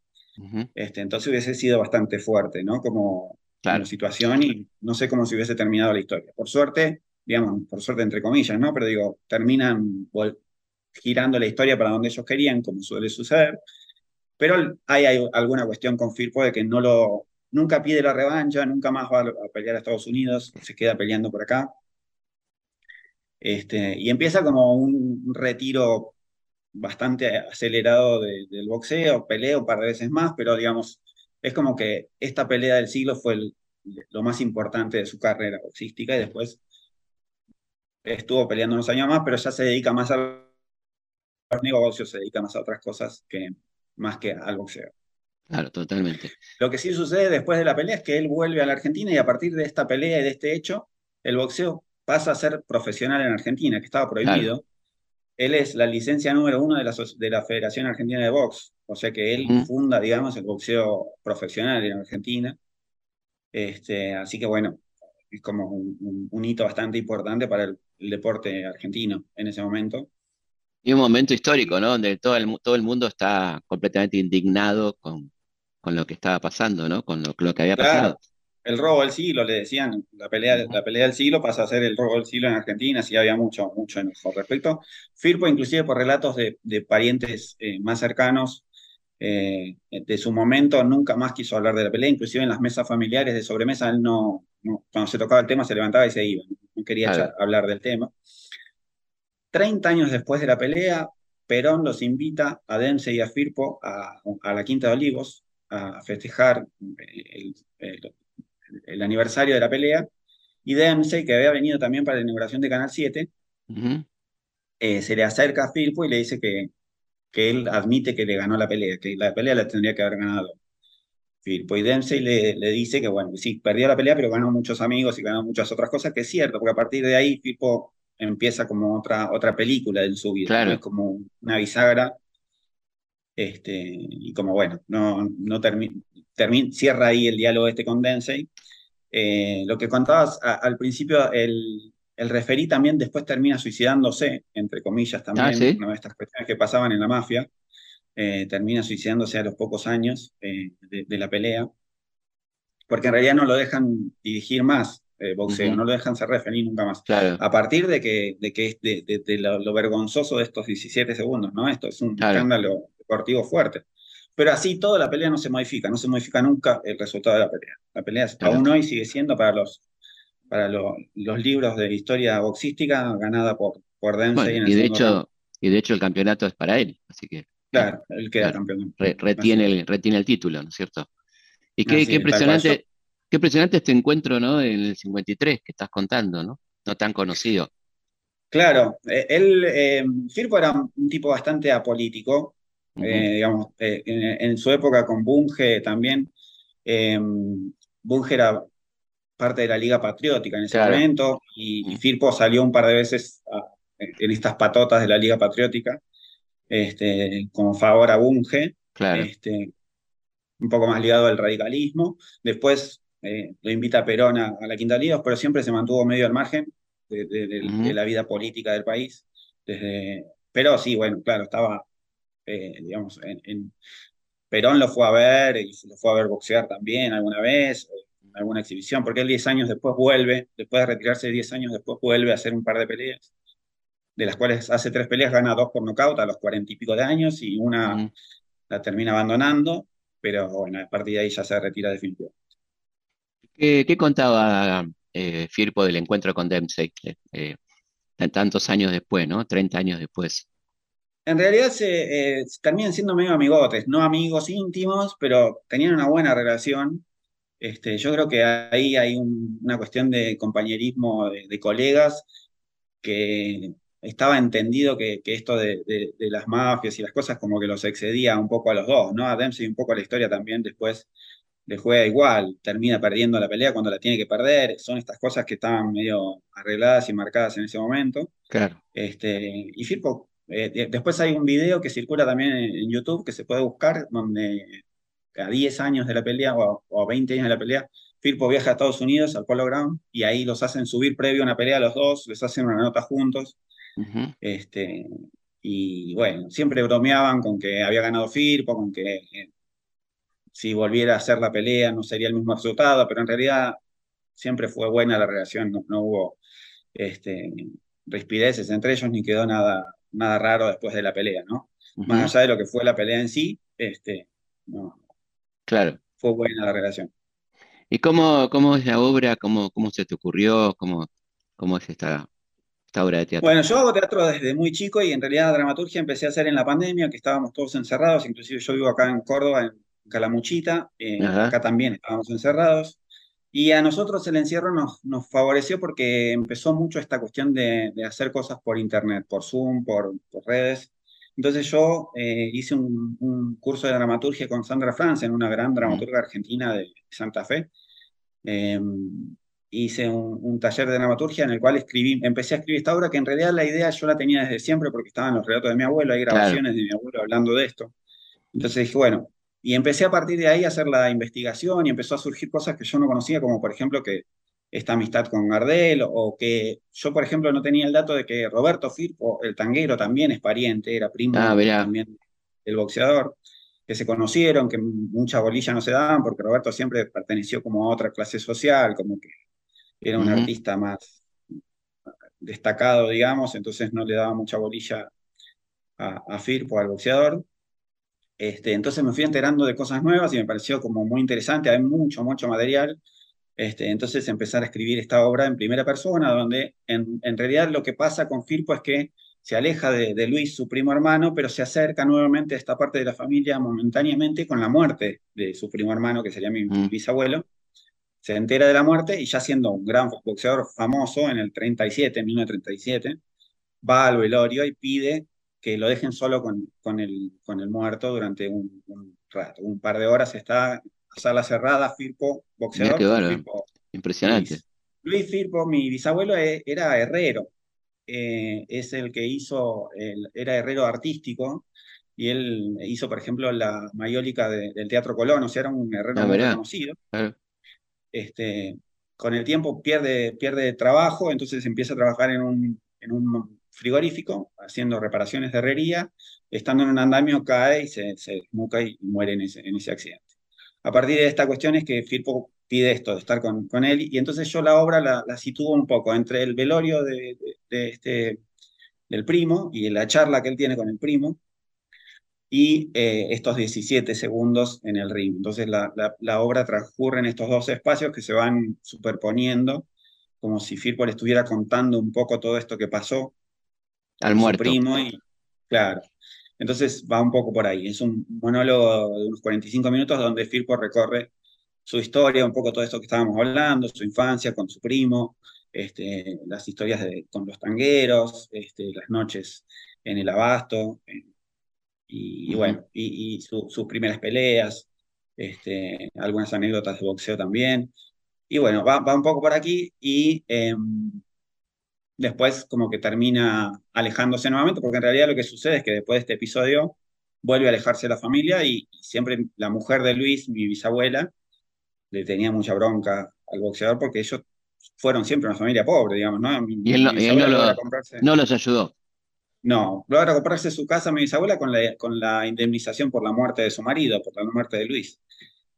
este, entonces hubiese sido bastante fuerte, ¿no? Como, la situación y no sé cómo se hubiese terminado la historia. Por suerte, digamos, por suerte entre comillas, ¿no? Pero digo, terminan girando la historia para donde ellos querían, como suele suceder. Pero hay, alguna cuestión con Firpo de que no lo, nunca pide la revancha, nunca más va a, pelear a Estados Unidos, se queda peleando por acá. Este, y empieza como un retiro bastante acelerado del boxeo, pelea un par de veces más, pero digamos, es como que esta pelea del siglo fue lo más importante de su carrera boxística y después estuvo peleando unos años más, pero ya se dedica más a negocios, se dedica más a otras cosas que más que al boxeo. Claro, totalmente. Lo que sí sucede después de la pelea es que él vuelve a la Argentina y a partir de esta pelea y de este hecho, el boxeo pasa a ser profesional en Argentina, que estaba prohibido. Él es la licencia número uno de la, de la Federación Argentina de Box, o sea que él funda, digamos, el boxeo profesional en Argentina. Este, así que bueno, es como un, hito bastante importante para el deporte argentino en ese momento. Y un momento histórico, ¿no? Donde todo el, todo el mundo está completamente indignado con, con lo que estaba pasando, ¿no? Con lo, que había pasado. El robo del siglo, le decían, la pelea, la pelea del siglo pasa a ser el robo del siglo en Argentina, sí había mucho, mucho enojo al respecto. Firpo, inclusive por relatos de, de parientes eh, más cercanos eh, de su momento, nunca más quiso hablar de la pelea, inclusive en las mesas familiares de sobremesa, él no, cuando se tocaba el tema se levantaba y se iba, no quería hablar del tema. 30 años después de la pelea, Perón los invita a Dempsey y a Firpo a, la Quinta de Olivos a festejar el, aniversario de la pelea. Y Dempsey, que había venido también para la inauguración de Canal 7, eh, se le acerca a Firpo y le dice que, que él admite que le ganó la pelea, que la pelea la tendría que haber ganado Firpo. Y Dempsey le, le dice que, bueno, sí, perdió la pelea, pero ganó muchos amigos y ganó muchas otras cosas, que es cierto, porque a partir de ahí Firpo empieza como otra, otra película en su vida, claro. como una bisagra. Este, y como bueno, no, no cierra ahí el diálogo este con Densey. Eh, lo que contabas al principio, el, el referí también después termina suicidándose, entre comillas también, ah, una de estas cuestiones que pasaban en la mafia, eh, termina suicidándose a los pocos años eh, de, la pelea, porque en realidad no lo dejan dirigir más, eh, boxeo, no lo dejan ser referí nunca más. A partir de que, de, que, de, lo, vergonzoso de estos 17 segundos, ¿no? Esto es un escándalo deportivo fuerte. Pero así toda la pelea no se modifica, no se modifica nunca el resultado de la pelea. La pelea aún hoy sigue siendo para los, para los libros de historia boxística ganada por, por Dempsey. y, de hecho, y de hecho el campeonato es para él, así que... Claro, él queda campeón. retiene, el, retiene el título, ¿no es cierto? Y qué, qué impresionante, Qué impresionante este encuentro, ¿no? En el 53 que estás contando, ¿no? No tan conocido. Claro, eh, él, eh, Firpo era un tipo bastante apolítico, eh, digamos, en, su época con Bunge también. Bunge era parte de la Liga Patriótica en ese momento y, Firpo salió un par de veces en estas patotas de la Liga Patriótica este, como favor a Bunge, este, un poco más ligado al radicalismo. Después lo invita a Perón a, la Quinta Líos, pero siempre se mantuvo medio al margen de, la vida política del país. Desde, pero sí, bueno, claro, estaba, eh, digamos, en, Perón lo fue a ver y lo fue a ver boxear también alguna vez, en alguna exhibición, porque él 10 años después vuelve, después de retirarse 10 años después vuelve a hacer un par de peleas, de las cuales hace tres peleas, gana dos por nocaut a los cuarenta y pico de años y una la termina abandonando, pero bueno, a partir de ahí ya se retira definitivamente. ¿Qué, contaba eh, Firpo del encuentro con Dempsey, eh, tantos años después, ¿no? 30 años después. En realidad se, eh, terminan siendo medio amigotes, no amigos íntimos, pero tenían una buena relación. Este, yo creo que ahí hay una cuestión de compañerismo de, colegas que estaba entendido que, esto de, de, las mafias y las cosas como que los excedía un poco a los dos, ¿no? A Dempsey un poco a la historia también después le juega igual, termina perdiendo la pelea cuando la tiene que perder, son estas cosas que estaban medio arregladas y marcadas en ese momento. Claro. Este, y Firpo, eh, después hay un video que circula también en, YouTube que se puede buscar, donde a 10 años de la pelea o, a 20 años de la pelea, Firpo viaja a Estados Unidos al Polo Ground y ahí los hacen subir previo a una pelea a los dos, les hacen una nota juntos. este, y bueno, siempre bromeaban con que había ganado Firpo, con que eh, si volviera a hacer la pelea no sería el mismo resultado, pero en realidad siempre fue buena la relación, no, hubo este, respireces entre ellos ni quedó nada, nada raro después de la pelea, ¿no? Más allá de lo que fue la pelea en sí, este, no, claro. fue buena la relación. ¿Y cómo, cómo es la obra? ¿Cómo, cómo se te ocurrió? ¿Cómo, cómo es esta, esta obra de teatro? Bueno, yo hago teatro desde muy chico y en realidad dramaturgia empecé a hacer en la pandemia, que estábamos todos encerrados, inclusive yo vivo acá en Córdoba, en Calamuchita, eh, acá también estábamos encerrados. Y a nosotros el encierro nos, nos favoreció porque empezó mucho esta cuestión de, hacer cosas por internet, por Zoom, por, redes. Entonces yo eh, hice un, curso de dramaturgia con Sandra en una gran dramaturga argentina de Santa Fe. Em, hice un, taller de dramaturgia en el cual escribí, empecé a escribir esta obra que en realidad la idea yo la tenía desde siempre porque estaban los relatos de mi abuelo, hay grabaciones de mi abuelo hablando de esto. Entonces dije, bueno, y empecé a partir de ahí a hacer la investigación y empezó a surgir cosas que yo no conocía, como por ejemplo que esta amistad con Gardel, o que yo, por ejemplo, no tenía el dato de que Roberto Firpo, el tanguero, también es pariente, era primo ah, también del boxeador, que se conocieron, que mucha bolilla no se daban, porque Roberto siempre perteneció como a otra clase social, como que era un artista más destacado, digamos, entonces no le daba mucha bolilla a, a Firpo, al boxeador. Este, entonces me fui enterando de cosas nuevas y me pareció como muy interesante, hay mucho, mucho material. Este, entonces empezar a escribir esta obra en primera persona, donde en, realidad lo que pasa con Firpo es que se aleja de, Luis, su primo hermano, pero se acerca nuevamente a esta parte de la familia momentáneamente con la muerte de su primo hermano, que sería mi, mm. bisabuelo. Se entera de la muerte y ya siendo un gran boxeador famoso en el 37, en 1937, va al velorio y pide que lo dejen solo con, con, el, con el muerto durante un, rato. Un par de horas está a sala cerrada, Firpo, boxeador. Impresionante. Luis, Firpo, mi bisabuelo, e, era herrero. Eh, es el que hizo, era herrero artístico, y él hizo, por ejemplo, la mayólica del Teatro Colón, o sea, era un herrero ah, muy conocido. Este, con el tiempo pierde, pierde trabajo, entonces empieza a trabajar en un, en un frigorífico haciendo reparaciones de herrería, estando en un andamio cae y se, se y muere en ese, en ese accidente. A partir de esta cuestión es que Firpo pide esto, de estar con, con él, y entonces yo la obra la, la sitúo un poco entre el velorio de, este, del primo y la charla que él tiene con el primo, y eh, estos 17 segundos en el ring. Entonces la, la, la, obra transcurre en estos dos espacios que se van superponiendo, como si Firpo le estuviera contando un poco todo esto que pasó, al muerto. primo y, claro. Entonces va un poco por ahí. Es un monólogo de unos 45 minutos donde Firpo recorre su historia, un poco todo esto que estábamos hablando, su infancia con su primo, este, las historias de, con los tangueros, este, las noches en el abasto, y, bueno, y, sus primeras peleas, este, algunas anécdotas de boxeo también. Y bueno, va, un poco por aquí y em, después como que termina alejándose nuevamente, porque en realidad lo que sucede es que después de este episodio vuelve a alejarse de la familia y, siempre la mujer de Luis, mi bisabuela, le tenía mucha bronca al boxeador porque ellos fueron siempre una familia pobre, digamos, ¿no? y él, no, los ayudó. No, logra comprarse su casa mi bisabuela con la, con la indemnización por la muerte de su marido, por la muerte de Luis.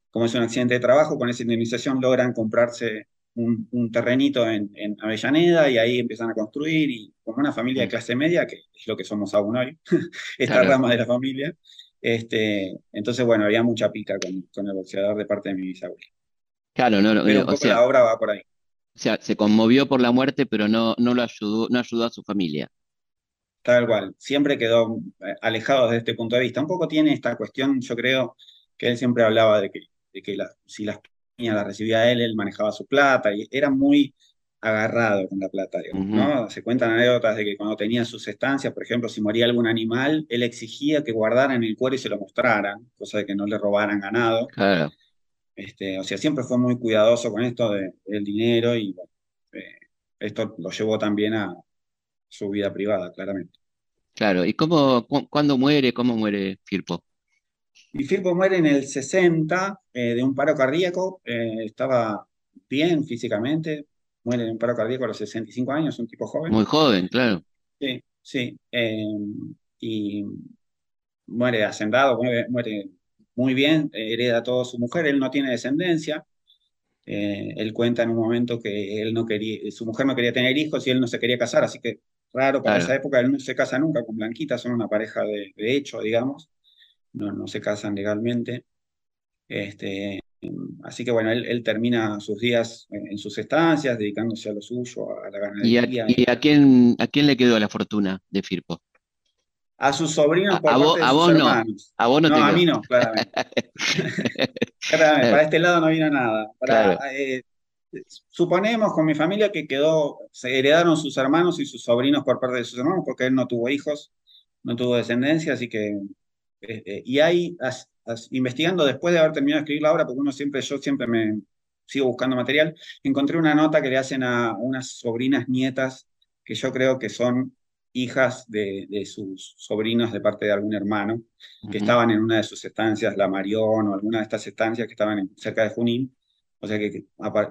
Como es un accidente de trabajo, con esa indemnización logran comprarse un, terrenito en, Avellaneda y ahí empiezan a construir y como una familia de mm. clase media, que es lo que somos aún hoy, *laughs* esta rama de la familia. Este, entonces, bueno, había mucha pica con, el boxeador de parte de mi bisabuela. Claro, no, no, pero o sea, la obra va por ahí. O sea, se conmovió por la muerte, pero no, no lo ayudó, no ayudó a su familia. Tal cual, siempre quedó eh, alejado desde este punto de vista. Un poco tiene esta cuestión, yo creo, que él siempre hablaba de que, de que si las la recibía él, él manejaba su plata y era muy agarrado con la plata, ¿no? Se cuentan anécdotas de que cuando tenía sus estancias, por ejemplo, si moría algún animal, él exigía que guardaran el cuero y se lo mostraran, cosa de que no le robaran ganado. Claro. Este, o sea, siempre fue muy cuidadoso con esto del dinero y eh, esto lo llevó también a su vida privada, claramente. Claro, ¿y cómo, cuándo muere, cómo muere Firpo? Y Firpo muere en el 60 eh, de un paro cardíaco, eh, estaba bien físicamente, muere de un paro cardíaco a los 65 años, un tipo joven. Muy joven, claro. Sí, sí. Eh, y muere hacendado, muere, muere, muy bien, hereda todo su mujer, él no tiene descendencia. él cuenta en un momento que él no quería, su mujer no quería tener hijos y él no se quería casar, así que raro para esa época, él no se casa nunca con Blanquita, son una pareja de, de hecho, digamos no, se casan legalmente. Este, así que bueno, él, termina sus días en, sus estancias, dedicándose a lo suyo, a la ganadería. ¿Y a, quién, a quién le quedó la fortuna de Firpo? A sus sobrinos por a, vos, a vos no. A vos no, no a mí no, *laughs* claramente. para este lado no vino nada. Eh, suponemos con mi familia que quedó, se heredaron sus hermanos y sus sobrinos por parte de sus hermanos, porque él no tuvo hijos, no tuvo descendencia, así que este, y hay, investigando después de haber terminado de escribir la obra, porque uno siempre, yo siempre me sigo buscando material, encontré una nota que le hacen a unas sobrinas nietas que yo creo que son hijas de, sus sobrinos de parte de algún hermano, que estaban en una de sus estancias, la Marión o alguna de estas estancias que estaban cerca de Junín. O sea que,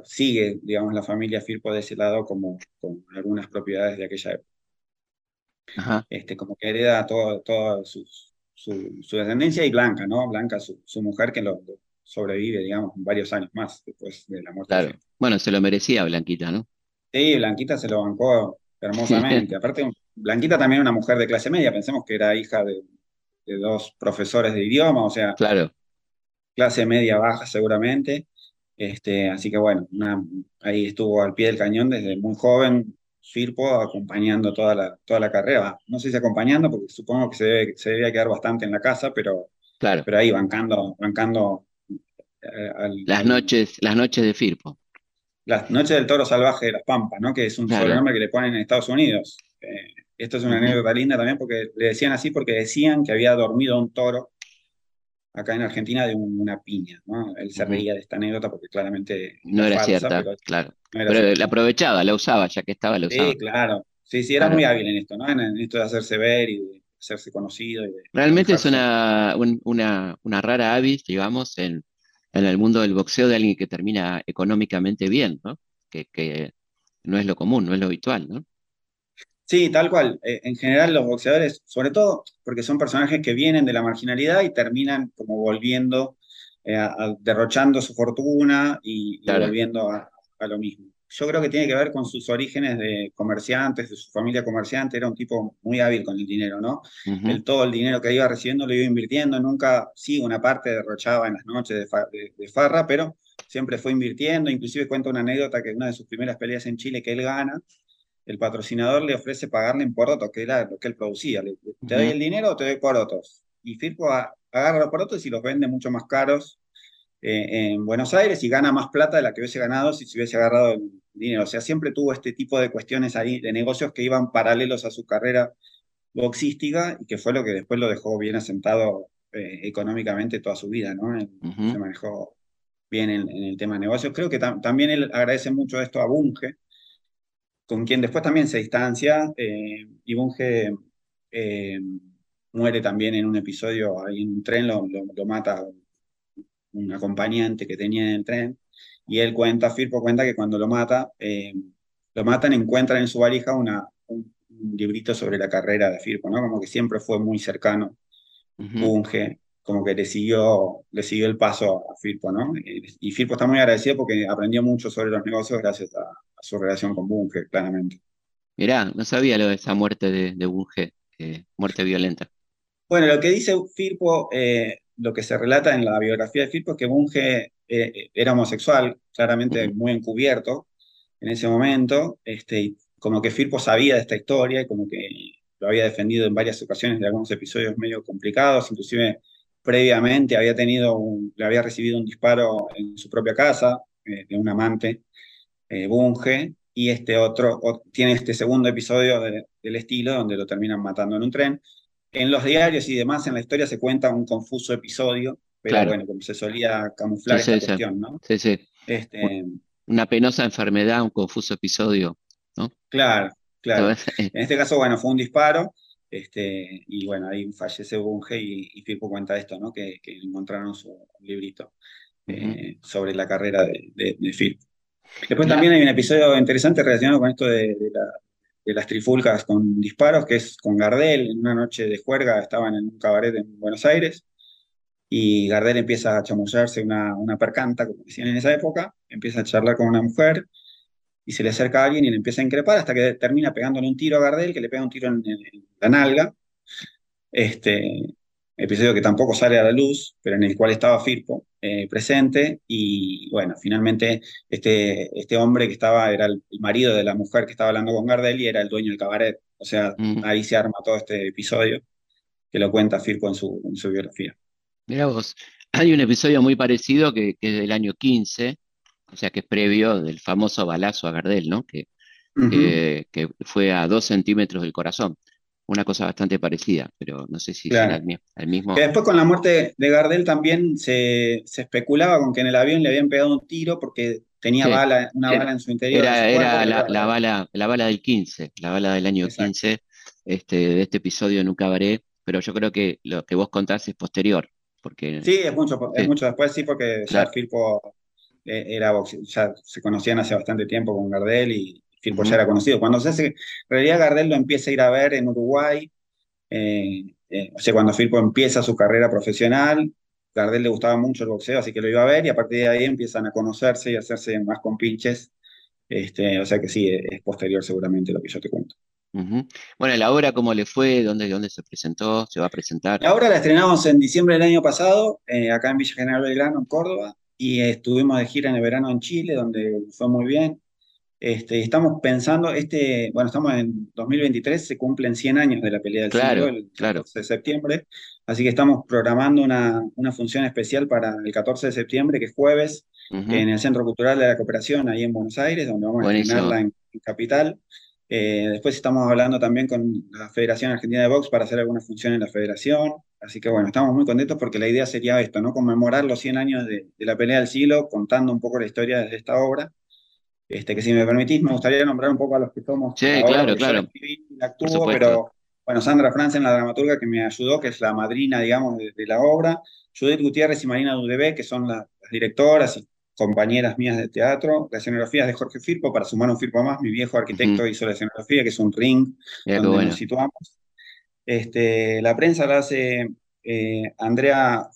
sigue, digamos, la familia Firpo de ese lado como con algunas propiedades de aquella época. Este, como que hereda todas sus, su, descendencia y Blanca, ¿no? Blanca, su, mujer que lo, sobrevive, digamos, varios años más después de la muerte. Claro. Bueno, se lo merecía Blanquita, ¿no? Sí, Blanquita se lo bancó hermosamente. *laughs* Aparte, Blanquita también una mujer de clase media, pensemos que era hija de, dos profesores de idioma, o sea, claro. clase media baja seguramente. Este, así que bueno, ahí estuvo al pie del cañón desde muy joven, Firpo acompañando toda la, toda la carrera. No sé si acompañando, porque supongo que se, debe, se debía quedar bastante en la casa, pero, claro. pero ahí bancando, bancando eh, las, noches, las noches de Firpo. Las noches del toro salvaje de las Pampas, ¿no? que es un sobrenombre que le ponen en Estados Unidos. Eh, esto es una anécdota linda también porque le decían así porque decían que había dormido un toro acá en Argentina de una piña, ¿no? Él se reía de esta anécdota porque claramente... No era cierta, claro. pero la aprovechaba, la usaba, ya que estaba, la usaba. Sí, claro. Sí, sí, era muy hábil en esto, ¿no? En, esto de hacerse ver y de hacerse conocido. Realmente es una, una, una, rara avis, digamos, en, en el mundo del boxeo de alguien que termina económicamente bien, ¿no? Que, que no es lo común, no es lo habitual, ¿no? Sí, tal cual. Eh, en general los boxeadores, sobre todo porque son personajes que vienen de la marginalidad y terminan como volviendo, eh, derrochando su fortuna y, volviendo a, lo mismo. Yo creo que tiene que ver con sus orígenes de comerciantes, de su familia comerciante. Era un tipo muy hábil con el dinero, ¿no? todo el dinero que iba recibiendo lo iba invirtiendo. Nunca, sí, una parte derrochaba en las noches de farra, pero siempre fue invirtiendo. Inclusive cuenta una anécdota que una de sus primeras peleas en Chile que él gana, el patrocinador le ofrece pagarle en porotos, que era lo que él producía. ¿Te doy el dinero o te doy porotos? Y Firpo agarra los porotos y los vende mucho más caros eh, en Buenos Aires y gana más plata de la que hubiese ganado si se hubiese agarrado dinero. O sea, siempre tuvo este tipo de cuestiones ahí, de negocios que iban paralelos a su carrera boxística y que fue lo que después lo dejó bien asentado eh, económicamente toda su vida, ¿no? Se manejó bien en, el tema de negocios. Creo que también él agradece mucho esto a Bunge, con quien después también se distancia, eh, y Bunge eh, muere también en un episodio ahí en un tren, lo, mata un acompañante que tenía en el tren, y él cuenta, Firpo cuenta que cuando lo mata, lo matan, encuentran en su valija una, un, librito sobre la carrera de Firpo, ¿no? Como que siempre fue muy cercano, Bunge, como que le siguió, le siguió el paso a Firpo, ¿no? Y, Firpo está muy agradecido porque aprendió mucho sobre los negocios gracias a, su relación con Bunge, claramente. Mirá, no sabía lo de esa muerte de, Bunge, muerte violenta. Bueno, lo que dice Firpo, eh, lo que se relata en la biografía de Firpo es que Bunge eh, era homosexual, claramente muy encubierto en ese momento, este, como que Firpo sabía de esta historia y como que lo había defendido en varias ocasiones de algunos episodios medio complicados, inclusive previamente había tenido le había recibido un disparo en su propia casa eh, de un amante, eh, Bunge, y este otro, tiene este segundo episodio del estilo donde lo terminan matando en un tren. En los diarios y demás, en la historia se cuenta un confuso episodio, pero bueno, como se solía camuflar esa cuestión, ¿no? Sí, sí. Este, Una penosa enfermedad, un confuso episodio, ¿no? Claro, claro. *laughs* en este caso, bueno, fue un disparo, este, y bueno, ahí fallece Bunge y, y Firpo cuenta esto, ¿no? Que, encontraron su librito eh, sobre la carrera de, de, Firpo. Después también hay un episodio interesante relacionado con esto de, las trifulcas con disparos, que es con Gardel. En una noche de juerga estaban en un cabaret en Buenos Aires y Gardel empieza a chamullarse una, una percanta, como decían en esa época, empieza a charlar con una mujer y se le acerca a alguien y le empieza a increpar hasta que termina pegándole un tiro a Gardel, que le pega un tiro en, la nalga. Este episodio que tampoco sale a la luz, pero en el cual estaba Firpo eh, presente. Y bueno, finalmente este, este hombre que estaba era el, marido de la mujer que estaba hablando con Gardel y era el dueño del cabaret. O sea, ahí se arma todo este episodio que lo cuenta Firpo en su, en su biografía. Mira vos, hay un episodio muy parecido que, que es del año 15, o sea que es previo del famoso balazo a Gardel, ¿no? Que, que, fue a dos centímetros del corazón. Una cosa bastante parecida, pero no sé si era el, mismo. Que después con la muerte de Gardel también se, especulaba con que en el avión le habían pegado un tiro porque tenía bala, una bala en su interior. Era, la, bala, la bala del 15, la bala del año 15 este, de este episodio en un cabaret, pero yo creo que lo que vos contás es posterior. Porque, sí, es mucho, es mucho después, sí, porque ya Firpo eh, era ya se conocían hace bastante tiempo con Gardel y Firpo ya era conocido. Cuando se hace, en realidad Gardel lo empieza a ir a ver en Uruguay, eh, eh, o sea, cuando Firpo empieza su carrera profesional, Gardel le gustaba mucho el boxeo, así que lo iba a ver y a partir de ahí empiezan a conocerse y a hacerse más compinches. Este, o sea que sí, es posterior seguramente lo que yo te cuento. Bueno, la obra, ¿cómo le fue? ¿Dónde, ¿Dónde se presentó? ¿Se va a presentar? La obra la estrenamos en diciembre del año pasado, acá en Villa General Belgrano, en Córdoba y estuvimos de gira en el verano en Chile, donde fue muy bien. Este, estamos pensando, este, bueno, estamos en 2023, se cumplen 100 años de la pelea del claro, el claro. 14 de septiembre, así que estamos programando una, una función especial para el 14 de septiembre, que es jueves, en el Centro Cultural de la Cooperación, ahí en Buenos Aires, donde vamos a estrenarla en, Capital. Eh, después estamos hablando también con la Federación Argentina de Box para hacer alguna función en la federación. Así que bueno, estamos muy contentos porque la idea sería esto, ¿no? Conmemorar los 100 años de, la pelea del siglo, contando un poco la historia de esta obra. Este, que si me permitís, me gustaría nombrar un poco a los que somos. Sí, claro, claro. actúo, pero bueno, Sandra Franzen, la dramaturga que me ayudó, que es la madrina, digamos, de, la obra. Judith Gutiérrez y Marina Dudebé, que son las directoras y compañeras mías de teatro. La escenografía es de Jorge Firpo, para sumar un Firpo más. Mi viejo arquitecto hizo la escenografía, que es un ring donde nos situamos. Este, la prensa la hace eh, Andrea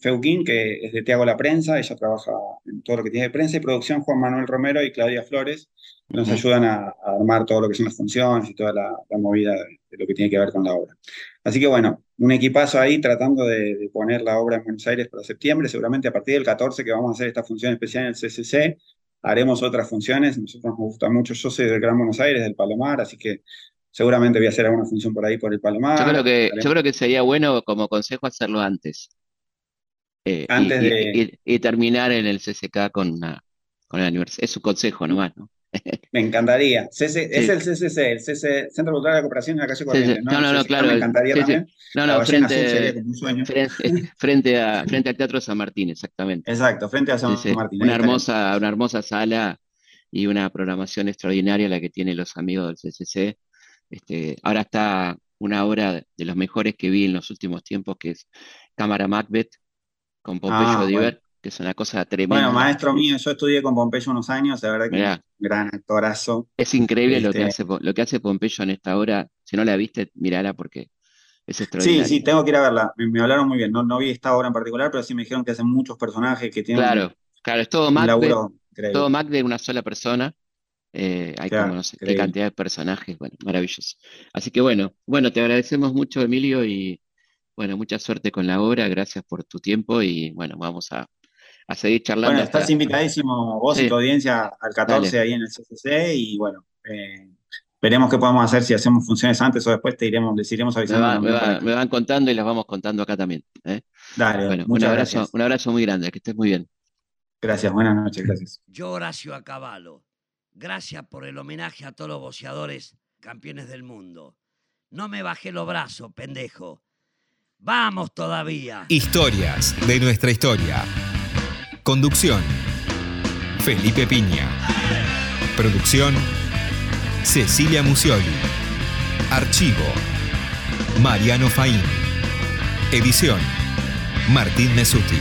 Feuquín, que es de Te Hago la Prensa, ella trabaja en todo lo que tiene de prensa, y producción Juan Manuel Romero y Claudia Flores, nos ayudan a, armar todo lo que son las funciones y toda la, movida de, lo que tiene que ver con la obra. Así que bueno, un equipazo ahí tratando de, poner la obra en Buenos Aires para septiembre, seguramente a partir del 14 que vamos a hacer esta función especial en el CCC, haremos otras funciones, nosotros nos gusta mucho, yo soy del Gran Buenos Aires, del Palomar, así que seguramente voy a hacer alguna función por ahí por el Palomar. Yo creo que, yo creo que sería bueno como consejo hacerlo antes. Eh, Antes y, de... y, terminar en el CCK con, una, con el aniversario. Es su consejo nomás, ¿no? *laughs* Me encantaría. Es el CCC, el CC, Centro Cultural de Cooperación en la calle Corrientes. ¿no? no, no, claro. Me encantaría también. No, no, frente, *laughs* frente, a, frente al Teatro San Martín, exactamente. Exacto, frente a San Martín. Una hermosa, una hermosa sala y una programación extraordinaria la que tienen los amigos del CCC. Este, ahora está una obra de los mejores que vi en los últimos tiempos, que es Cámara Macbeth, con Pompeyo ah, Diver, que es una cosa tremenda. Bueno, maestro mío, yo estudié con Pompeyo unos años, la verdad que es un gran actorazo. Es increíble lo, que este hace, lo que hace Pompeyo en esta obra. Si no la viste, mírala porque es extraordinario. Sí, sí, tengo que ir a verla. Me, hablaron muy bien. No, no vi esta obra en particular, pero sí me dijeron que hacen muchos personajes que tienen. Claro, claro, es todo Macbeth. Todo Macbeth de una sola persona. Eh, hay como no sé qué cantidad de personajes, bueno, maravilloso. Así que bueno, bueno, te agradecemos mucho, Emilio, y bueno, mucha suerte con la obra, gracias por tu tiempo y bueno, vamos a, seguir charlando. Bueno, estás invitadísimo vos y tu audiencia al 14 ahí en el CCC y bueno, eh, veremos qué podemos hacer si hacemos funciones antes o después, te iremos, les iremos avisando. Me, van contando y las vamos contando acá también. ¿eh? Dale, bueno, un abrazo, un abrazo muy grande, que estés muy bien. Gracias, buenas noches, gracias. Yo, Horacio Acabalo. Gracias por el homenaje a todos los boxeadores campeones del mundo. No me bajé los brazos, pendejo. Vamos todavía. Historias de nuestra historia. Conducción. Felipe Piña. Producción. Cecilia Musioli. Archivo. Mariano Faín. Edición. Martín Mesuti.